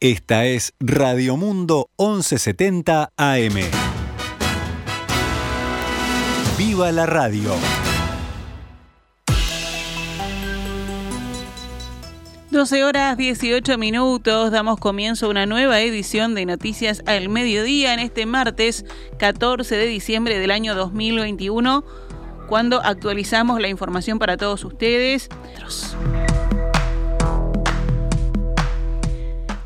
Esta es Radio Mundo 1170 AM. ¡Viva la radio! 12 horas 18 minutos, damos comienzo a una nueva edición de Noticias al Mediodía en este martes 14 de diciembre del año 2021, cuando actualizamos la información para todos ustedes.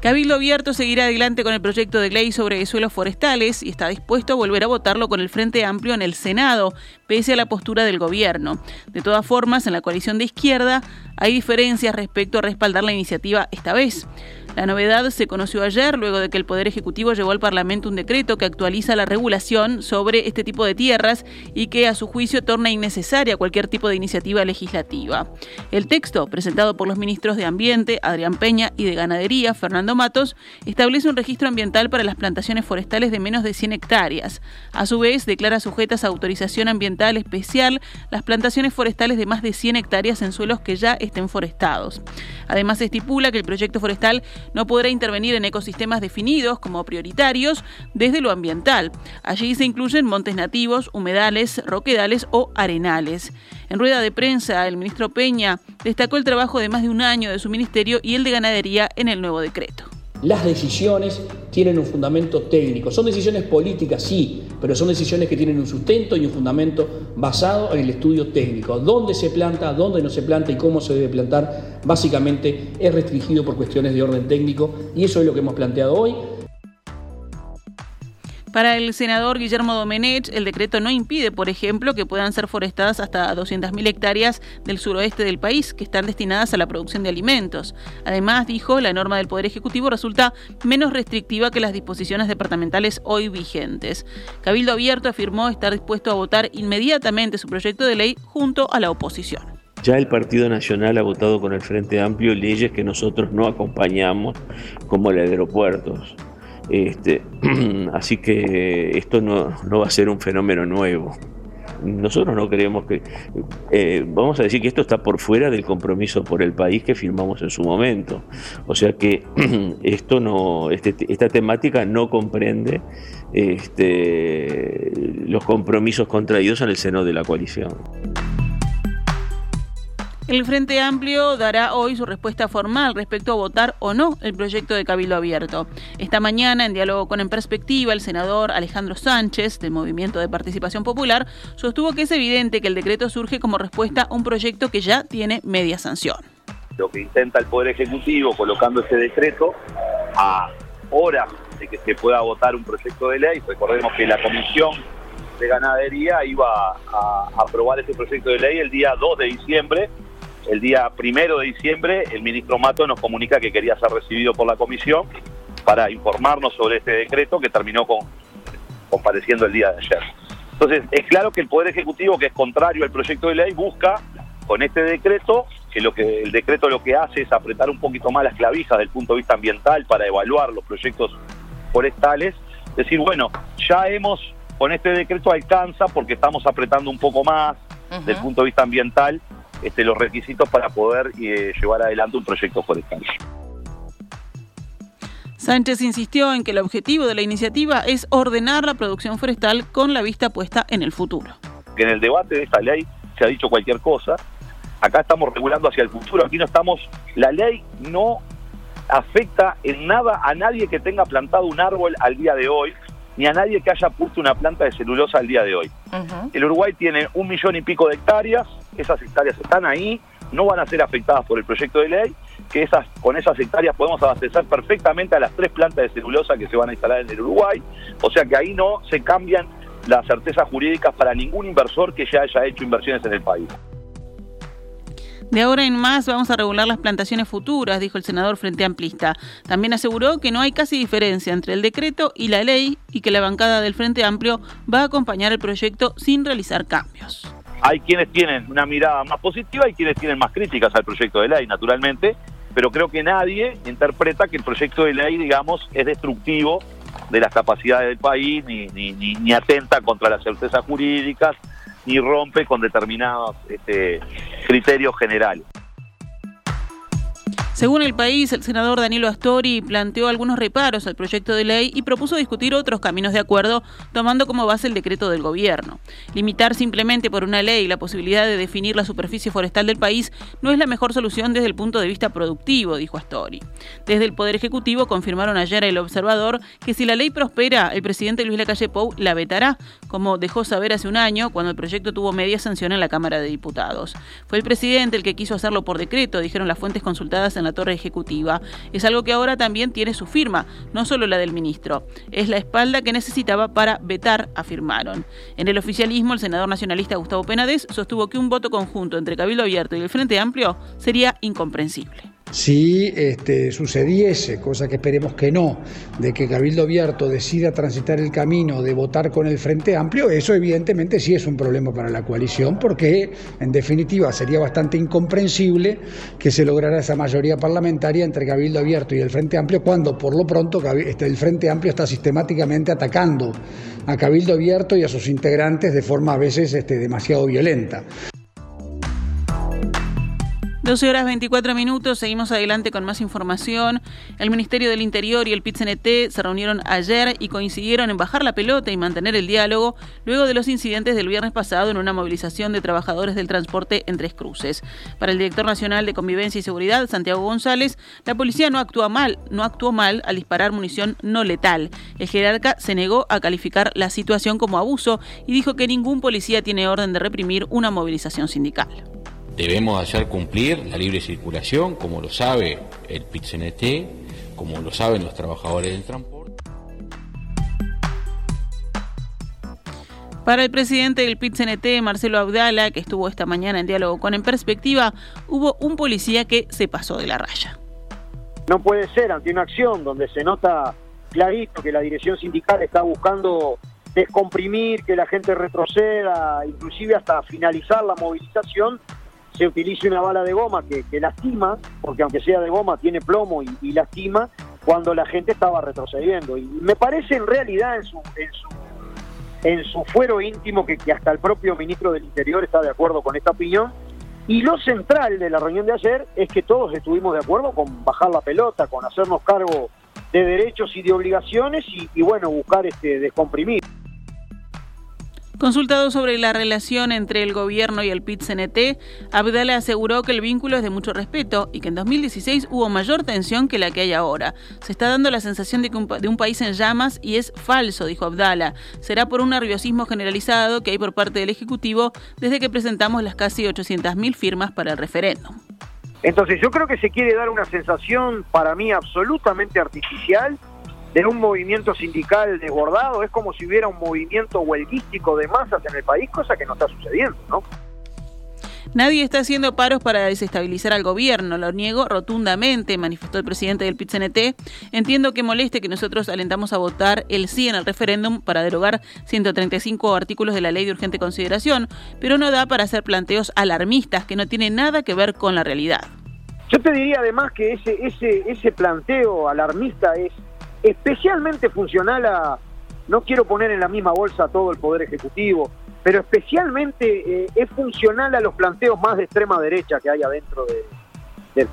Cabildo Abierto seguirá adelante con el proyecto de ley sobre suelos forestales y está dispuesto a volver a votarlo con el Frente Amplio en el Senado, pese a la postura del gobierno. De todas formas, en la coalición de izquierda hay diferencias respecto a respaldar la iniciativa esta vez. La novedad se conoció ayer luego de que el Poder Ejecutivo llevó al Parlamento un decreto que actualiza la regulación sobre este tipo de tierras y que a su juicio torna innecesaria cualquier tipo de iniciativa legislativa. El texto, presentado por los ministros de Ambiente, Adrián Peña, y de Ganadería, Fernando Matos, establece un registro ambiental para las plantaciones forestales de menos de 100 hectáreas. A su vez, declara sujetas a autorización ambiental especial las plantaciones forestales de más de 100 hectáreas en suelos que ya estén forestados. Además, estipula que el proyecto forestal no podrá intervenir en ecosistemas definidos como prioritarios desde lo ambiental. Allí se incluyen montes nativos, humedales, roquedales o arenales. En rueda de prensa, el ministro Peña destacó el trabajo de más de un año de su ministerio y el de ganadería en el nuevo decreto. Las decisiones tienen un fundamento técnico. Son decisiones políticas, sí, pero son decisiones que tienen un sustento y un fundamento basado en el estudio técnico. Dónde se planta, dónde no se planta y cómo se debe plantar, básicamente es restringido por cuestiones de orden técnico y eso es lo que hemos planteado hoy. Para el senador Guillermo Domenech, el decreto no impide, por ejemplo, que puedan ser forestadas hasta 200.000 hectáreas del suroeste del país, que están destinadas a la producción de alimentos. Además, dijo, la norma del Poder Ejecutivo resulta menos restrictiva que las disposiciones departamentales hoy vigentes. Cabildo Abierto afirmó estar dispuesto a votar inmediatamente su proyecto de ley junto a la oposición. Ya el Partido Nacional ha votado con el Frente Amplio leyes que nosotros no acompañamos, como de aeropuertos este, así que esto no, va a ser un fenómeno nuevo. Nosotros no creemos que, eh, vamos a decir que esto está por fuera del compromiso por el país que firmamos en su momento. O sea que esto no, este, esta temática no comprende este, los compromisos contraídos en el seno de la coalición. El Frente Amplio dará hoy su respuesta formal respecto a votar o no el proyecto de Cabildo Abierto. Esta mañana, en diálogo con En Perspectiva, el senador Alejandro Sánchez, del Movimiento de Participación Popular, sostuvo que es evidente que el decreto surge como respuesta a un proyecto que ya tiene media sanción. Lo que intenta el Poder Ejecutivo colocando este decreto a horas de que se pueda votar un proyecto de ley, recordemos que la Comisión de Ganadería iba a aprobar este proyecto de ley el día 2 de diciembre el día primero de diciembre, el ministro Mato nos comunica que quería ser recibido por la comisión para informarnos sobre este decreto que terminó con, compareciendo el día de ayer. Entonces, es claro que el Poder Ejecutivo, que es contrario al proyecto de ley, busca con este decreto, que lo que el decreto lo que hace es apretar un poquito más las clavijas del punto de vista ambiental para evaluar los proyectos forestales, decir, bueno, ya hemos, con este decreto alcanza porque estamos apretando un poco más del punto de vista ambiental este, los requisitos para poder eh, llevar adelante un proyecto forestal. Sánchez insistió en que el objetivo de la iniciativa es ordenar la producción forestal con la vista puesta en el futuro. En el debate de esta ley se ha dicho cualquier cosa. Acá estamos regulando hacia el futuro. Aquí no estamos. La ley no afecta en nada a nadie que tenga plantado un árbol al día de hoy ni a nadie que haya puesto una planta de celulosa al día de hoy. El Uruguay tiene un millón y pico de hectáreas, esas hectáreas están ahí, no van a ser afectadas por el proyecto de ley, que esas, con esas hectáreas podemos abastecer perfectamente a las tres plantas de celulosa que se van a instalar en el Uruguay, o sea que ahí no se cambian las certezas jurídicas para ningún inversor que ya haya hecho inversiones en el país. De ahora en más vamos a regular las plantaciones futuras, dijo el senador Frente Amplista. También aseguró que no hay casi diferencia entre el decreto y la ley y que la bancada del Frente Amplio va a acompañar el proyecto sin realizar cambios. Hay quienes tienen una mirada más positiva y quienes tienen más críticas al proyecto de ley, naturalmente, pero creo que nadie interpreta que el proyecto de ley, digamos, es destructivo de las capacidades del país, ni, ni, ni atenta contra las certezas jurídicas, ni rompe con determinados este, criterios generales. Según el país, el senador Danilo Astori planteó algunos reparos al proyecto de ley y propuso discutir otros caminos de acuerdo, tomando como base el decreto del gobierno. Limitar simplemente por una ley la posibilidad de definir la superficie forestal del país no es la mejor solución desde el punto de vista productivo, dijo Astori. Desde el Poder Ejecutivo confirmaron ayer el observador que si la ley prospera, el presidente Luis Lacalle Pou la vetará, como dejó saber hace un año cuando el proyecto tuvo media sanción en la Cámara de Diputados. Fue el presidente el que quiso hacerlo por decreto, dijeron las fuentes consultadas en la torre ejecutiva. Es algo que ahora también tiene su firma, no solo la del ministro. Es la espalda que necesitaba para vetar, afirmaron. En el oficialismo, el senador nacionalista Gustavo Penades sostuvo que un voto conjunto entre Cabildo Abierto y el Frente Amplio sería incomprensible si este, sucediese, cosa que esperemos que no, de que Cabildo Abierto decida transitar el camino de votar con el Frente Amplio, eso evidentemente sí es un problema para la coalición, porque en definitiva sería bastante incomprensible que se lograra esa mayoría parlamentaria entre Cabildo Abierto y el Frente Amplio, cuando por lo pronto este, el Frente Amplio está sistemáticamente atacando a Cabildo Abierto y a sus integrantes de forma a veces este, demasiado violenta. 12 horas 24 minutos, seguimos adelante con más información. El Ministerio del Interior y el PITCNT se reunieron ayer y coincidieron en bajar la pelota y mantener el diálogo luego de los incidentes del viernes pasado en una movilización de trabajadores del transporte en Tres Cruces. Para el director nacional de Convivencia y Seguridad, Santiago González, la policía no actuó mal, no actuó mal al disparar munición no letal. El jerarca se negó a calificar la situación como abuso y dijo que ningún policía tiene orden de reprimir una movilización sindical. Debemos hacer cumplir la libre circulación, como lo sabe el PIT-CNT, como lo saben los trabajadores del transporte. Para el presidente del PIT-CNT, Marcelo Abdala, que estuvo esta mañana en diálogo con En Perspectiva, hubo un policía que se pasó de la raya. No puede ser ante una acción donde se nota clarito que la dirección sindical está buscando descomprimir, que la gente retroceda, inclusive hasta finalizar la movilización, se utilice una bala de goma que, lastima, porque aunque sea de goma tiene plomo y, lastima, cuando la gente estaba retrocediendo. Y me parece en realidad en su, en su, en su fuero íntimo que, hasta el propio ministro del Interior está de acuerdo con esta opinión. Y lo central de la reunión de ayer es que todos estuvimos de acuerdo con bajar la pelota, con hacernos cargo de derechos y de obligaciones y, y bueno, buscar este descomprimir. Consultado sobre la relación entre el gobierno y el PIT-CNT, Abdala aseguró que el vínculo es de mucho respeto y que en 2016 hubo mayor tensión que la que hay ahora. Se está dando la sensación de, que un, de un país en llamas y es falso, dijo Abdala. Será por un nerviosismo generalizado que hay por parte del Ejecutivo desde que presentamos las casi 800.000 firmas para el referéndum. Entonces yo creo que se quiere dar una sensación para mí absolutamente artificial de un movimiento sindical desbordado, es como si hubiera un movimiento huelguístico de masas en el país, cosa que no está sucediendo, ¿no? Nadie está haciendo paros para desestabilizar al gobierno, lo niego rotundamente, manifestó el presidente del PIT-CNT. Entiendo que moleste que nosotros alentamos a votar el sí en el referéndum para derogar 135 artículos de la ley de urgente consideración, pero no da para hacer planteos alarmistas que no tienen nada que ver con la realidad. Yo te diría además que ese, ese, ese planteo alarmista es especialmente funcional a, no quiero poner en la misma bolsa todo el Poder Ejecutivo, pero especialmente eh, es funcional a los planteos más de extrema derecha que hay adentro de,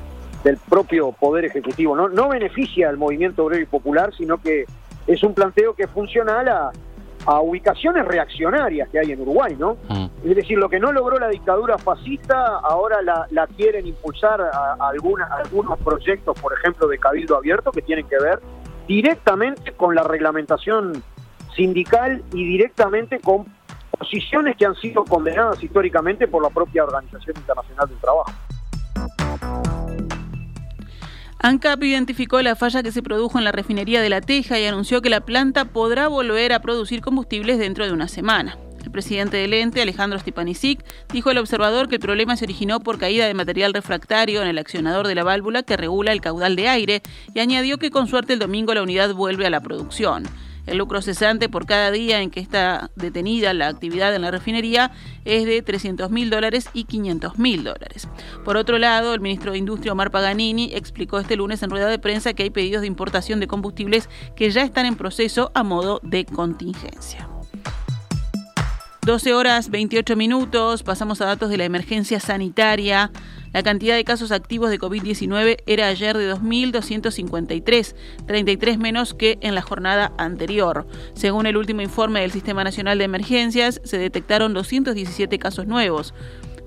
del propio Poder Ejecutivo. No, no beneficia al movimiento obrero y popular, sino que es un planteo que es funcional a, a ubicaciones reaccionarias que hay en Uruguay, ¿no? Mm. Es decir, lo que no logró la dictadura fascista, ahora la, la quieren impulsar a, a algunos proyectos, por ejemplo, de Cabildo Abierto, que tienen que ver directamente con la reglamentación sindical y directamente con posiciones que han sido condenadas históricamente por la propia Organización Internacional del Trabajo. ANCAP identificó la falla que se produjo en la refinería de La Teja y anunció que la planta podrá volver a producir combustibles dentro de una semana. El presidente del ente, Alejandro Stepanisic, dijo al observador que el problema se originó por caída de material refractario en el accionador de la válvula que regula el caudal de aire y añadió que con suerte el domingo la unidad vuelve a la producción. El lucro cesante por cada día en que está detenida la actividad en la refinería es de 300 mil dólares y 500 mil dólares. Por otro lado, el ministro de Industria, Omar Paganini, explicó este lunes en rueda de prensa que hay pedidos de importación de combustibles que ya están en proceso a modo de contingencia. 12 horas 28 minutos, pasamos a datos de la emergencia sanitaria. La cantidad de casos activos de COVID-19 era ayer de 2.253, 33 menos que en la jornada anterior. Según el último informe del Sistema Nacional de Emergencias, se detectaron 217 casos nuevos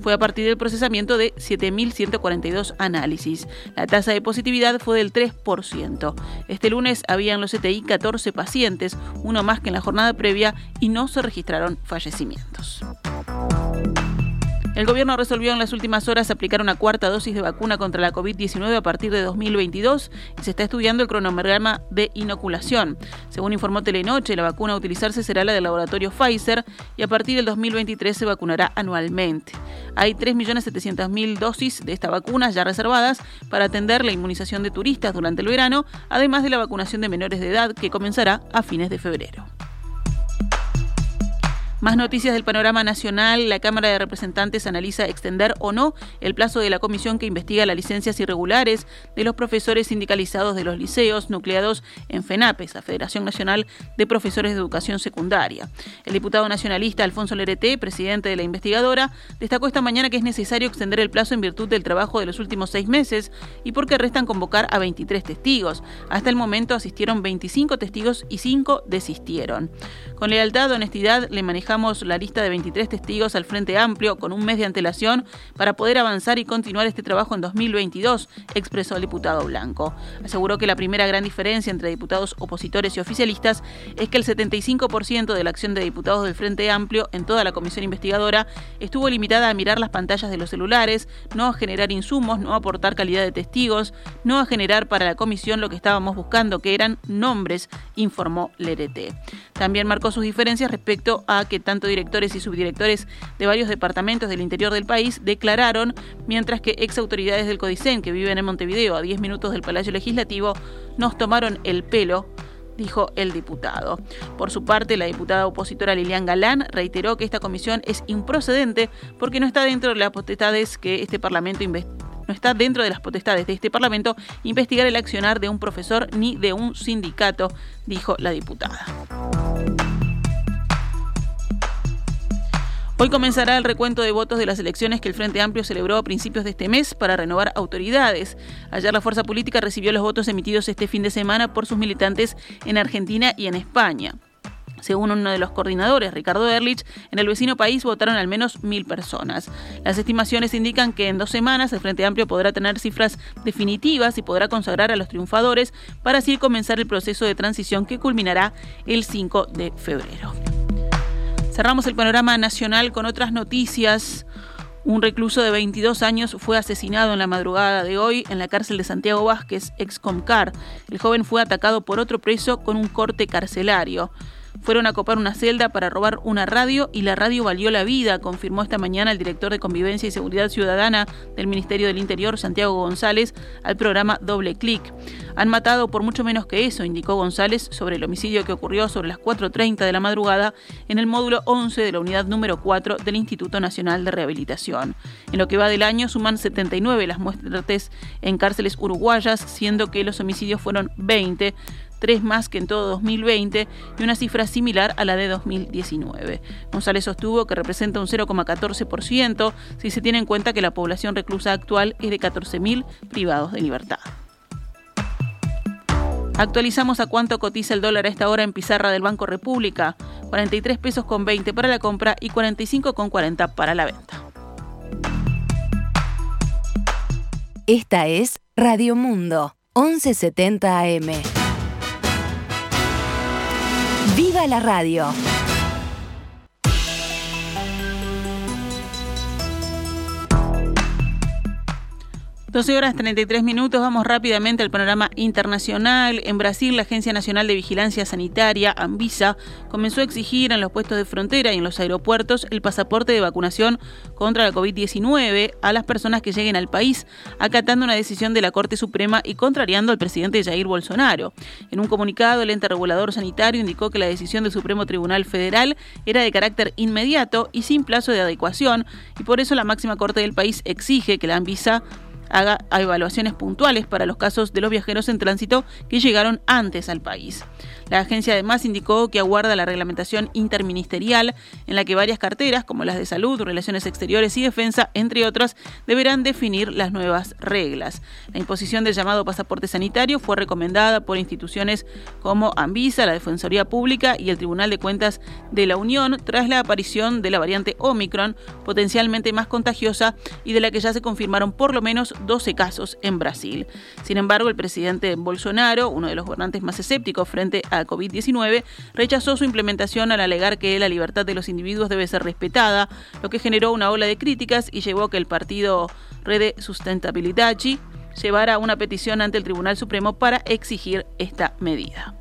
fue a partir del procesamiento de 7.142 análisis. La tasa de positividad fue del 3%. Este lunes había en los CTI 14 pacientes, uno más que en la jornada previa, y no se registraron fallecimientos. El gobierno resolvió en las últimas horas aplicar una cuarta dosis de vacuna contra la COVID-19 a partir de 2022 y se está estudiando el cronograma de inoculación. Según informó Telenoche, la vacuna a utilizarse será la del laboratorio Pfizer y a partir del 2023 se vacunará anualmente. Hay 3.700.000 dosis de esta vacuna ya reservadas para atender la inmunización de turistas durante el verano, además de la vacunación de menores de edad que comenzará a fines de febrero. Más noticias del panorama nacional. La Cámara de Representantes analiza extender o no el plazo de la comisión que investiga las licencias irregulares de los profesores sindicalizados de los liceos nucleados en FENAPES, la Federación Nacional de Profesores de Educación Secundaria. El diputado nacionalista Alfonso Lerete, presidente de la investigadora, destacó esta mañana que es necesario extender el plazo en virtud del trabajo de los últimos seis meses y porque restan convocar a 23 testigos. Hasta el momento asistieron 25 testigos y 5 desistieron. Con lealtad, honestidad, le la lista de 23 testigos al Frente Amplio con un mes de antelación para poder avanzar y continuar este trabajo en 2022, expresó el diputado Blanco. Aseguró que la primera gran diferencia entre diputados opositores y oficialistas es que el 75% de la acción de diputados del Frente Amplio en toda la comisión investigadora estuvo limitada a mirar las pantallas de los celulares, no a generar insumos, no a aportar calidad de testigos, no a generar para la comisión lo que estábamos buscando, que eran nombres, informó Lerete. También marcó sus diferencias respecto a que tanto directores y subdirectores de varios departamentos del interior del país declararon, mientras que ex autoridades del CODICEN que viven en Montevideo a 10 minutos del Palacio Legislativo nos tomaron el pelo dijo el diputado. Por su parte, la diputada opositora Lilian Galán reiteró que esta comisión es improcedente porque no está dentro de las potestades que este Parlamento no está dentro de las potestades de este Parlamento investigar el accionar de un profesor ni de un sindicato, dijo la diputada. Hoy comenzará el recuento de votos de las elecciones que el Frente Amplio celebró a principios de este mes para renovar autoridades. Ayer la fuerza política recibió los votos emitidos este fin de semana por sus militantes en Argentina y en España. Según uno de los coordinadores, Ricardo Erlich, en el vecino país votaron al menos mil personas. Las estimaciones indican que en dos semanas el Frente Amplio podrá tener cifras definitivas y podrá consagrar a los triunfadores para así comenzar el proceso de transición que culminará el 5 de febrero. Cerramos el panorama nacional con otras noticias. Un recluso de 22 años fue asesinado en la madrugada de hoy en la cárcel de Santiago Vázquez, ex Comcar. El joven fue atacado por otro preso con un corte carcelario. Fueron a copar una celda para robar una radio y la radio valió la vida, confirmó esta mañana el director de Convivencia y Seguridad Ciudadana del Ministerio del Interior, Santiago González, al programa Doble Clic. Han matado por mucho menos que eso, indicó González sobre el homicidio que ocurrió sobre las 4.30 de la madrugada en el módulo 11 de la unidad número 4 del Instituto Nacional de Rehabilitación. En lo que va del año suman 79 las muertes en cárceles uruguayas, siendo que los homicidios fueron 20 tres más que en todo 2020 y una cifra similar a la de 2019. González sostuvo que representa un 0,14% si se tiene en cuenta que la población reclusa actual es de 14.000 privados de libertad. Actualizamos a cuánto cotiza el dólar a esta hora en pizarra del Banco República. 43 pesos con 20 para la compra y 45 con 40 para la venta. Esta es Radio Mundo, 1170 AM. ¡Viva la radio! 12 horas 33 minutos, vamos rápidamente al panorama internacional. En Brasil, la Agencia Nacional de Vigilancia Sanitaria, Anvisa, comenzó a exigir en los puestos de frontera y en los aeropuertos el pasaporte de vacunación contra la COVID-19 a las personas que lleguen al país, acatando una decisión de la Corte Suprema y contrariando al presidente Jair Bolsonaro. En un comunicado, el ente regulador sanitario indicó que la decisión del Supremo Tribunal Federal era de carácter inmediato y sin plazo de adecuación, y por eso la máxima corte del país exige que la Anvisa haga evaluaciones puntuales para los casos de los viajeros en tránsito que llegaron antes al país. La agencia además indicó que aguarda la reglamentación interministerial en la que varias carteras, como las de salud, relaciones exteriores y defensa, entre otras, deberán definir las nuevas reglas. La imposición del llamado pasaporte sanitario fue recomendada por instituciones como Anvisa, la Defensoría Pública y el Tribunal de Cuentas de la Unión tras la aparición de la variante Omicron, potencialmente más contagiosa y de la que ya se confirmaron por lo menos 12 casos en Brasil. Sin embargo, el presidente Bolsonaro, uno de los gobernantes más escépticos frente a COVID-19, rechazó su implementación al alegar que la libertad de los individuos debe ser respetada, lo que generó una ola de críticas y llevó a que el partido Rede Sustentabilidade llevara una petición ante el Tribunal Supremo para exigir esta medida.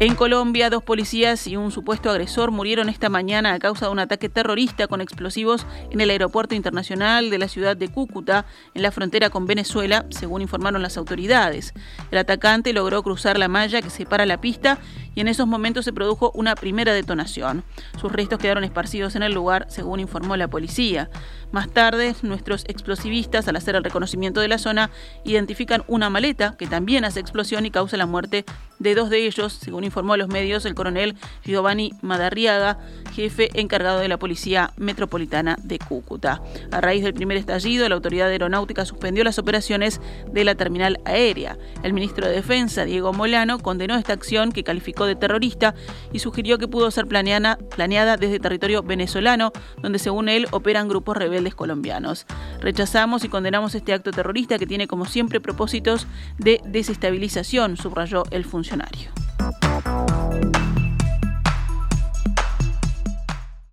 En Colombia, dos policías y un supuesto agresor murieron esta mañana a causa de un ataque terrorista con explosivos en el aeropuerto internacional de la ciudad de Cúcuta, en la frontera con Venezuela, según informaron las autoridades. El atacante logró cruzar la malla que separa la pista y en esos momentos se produjo una primera detonación. Sus restos quedaron esparcidos en el lugar, según informó la policía. Más tarde, nuestros explosivistas, al hacer el reconocimiento de la zona, identifican una maleta que también hace explosión y causa la muerte de dos de ellos, según informó a los medios el coronel Giovanni Madarriaga, jefe encargado de la Policía Metropolitana de Cúcuta. A raíz del primer estallido, la autoridad aeronáutica suspendió las operaciones de la terminal aérea. El ministro de Defensa, Diego Molano, condenó esta acción que calificó de terrorista y sugirió que pudo ser planeada, planeada desde territorio venezolano, donde según él operan grupos rebeldes colombianos. Rechazamos y condenamos este acto terrorista que tiene como siempre propósitos de desestabilización, subrayó el funcionario.